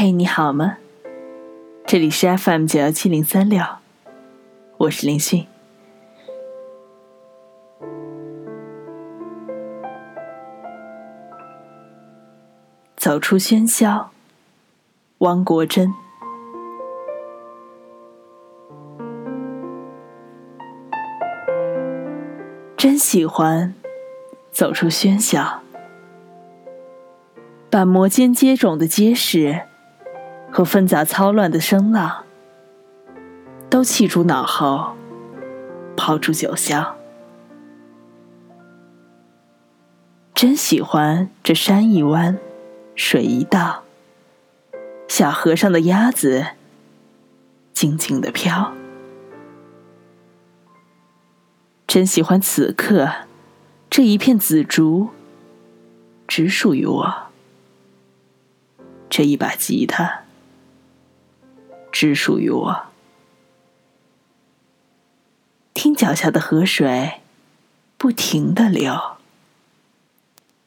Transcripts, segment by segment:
嘿，你好吗？这里是 FM 九幺七零三六，我是林讯。走出喧嚣，汪国真。真喜欢走出喧嚣，把摩肩接踵的街市和纷杂操乱的声浪都弃诸脑后，抛诸九霄。真喜欢这山一弯。水一倒，小河上的鸭子静静的飘。真喜欢此刻这一片紫竹，只属于我；这一把吉他，只属于我。听脚下的河水不停的流，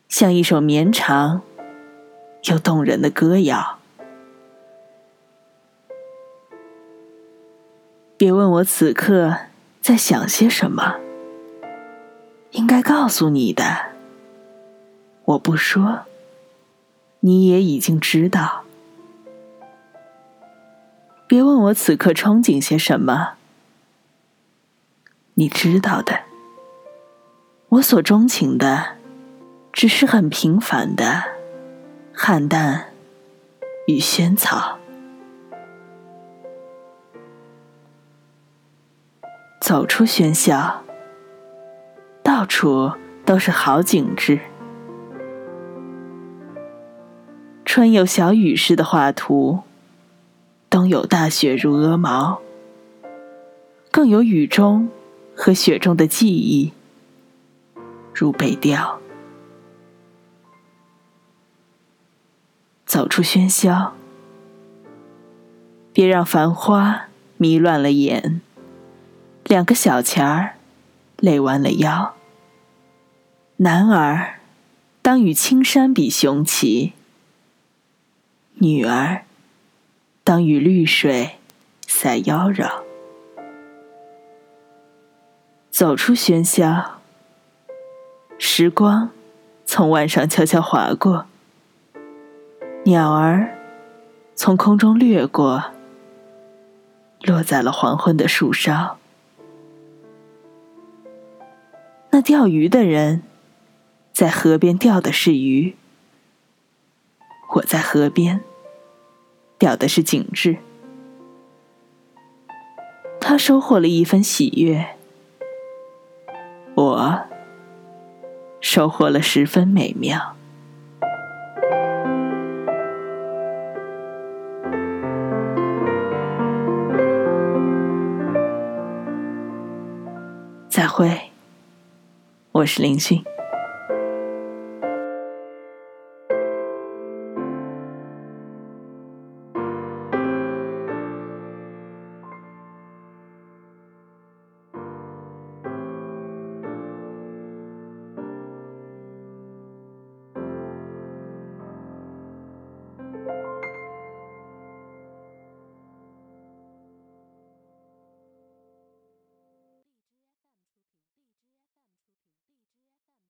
像一首绵长。又动人的歌谣。别问我此刻在想些什么，应该告诉你的，我不说，你也已经知道。别问我此刻憧憬些什么，你知道的，我所钟情的，只是很平凡的。菡萏与萱草，走出喧嚣，到处都是好景致。春有小雨似的画图，冬有大雪如鹅毛，更有雨中和雪中的记忆，如北调。走出喧嚣，别让繁花迷乱了眼。两个小钱儿累弯了腰。男儿当与青山比雄奇，女儿当与绿水赛妖娆。走出喧嚣，时光从腕上悄悄划过。鸟儿从空中掠过，落在了黄昏的树梢。那钓鱼的人在河边钓的是鱼，我在河边钓的是景致。他收获了一份喜悦，我收获了十分美妙。再会，我是林讯。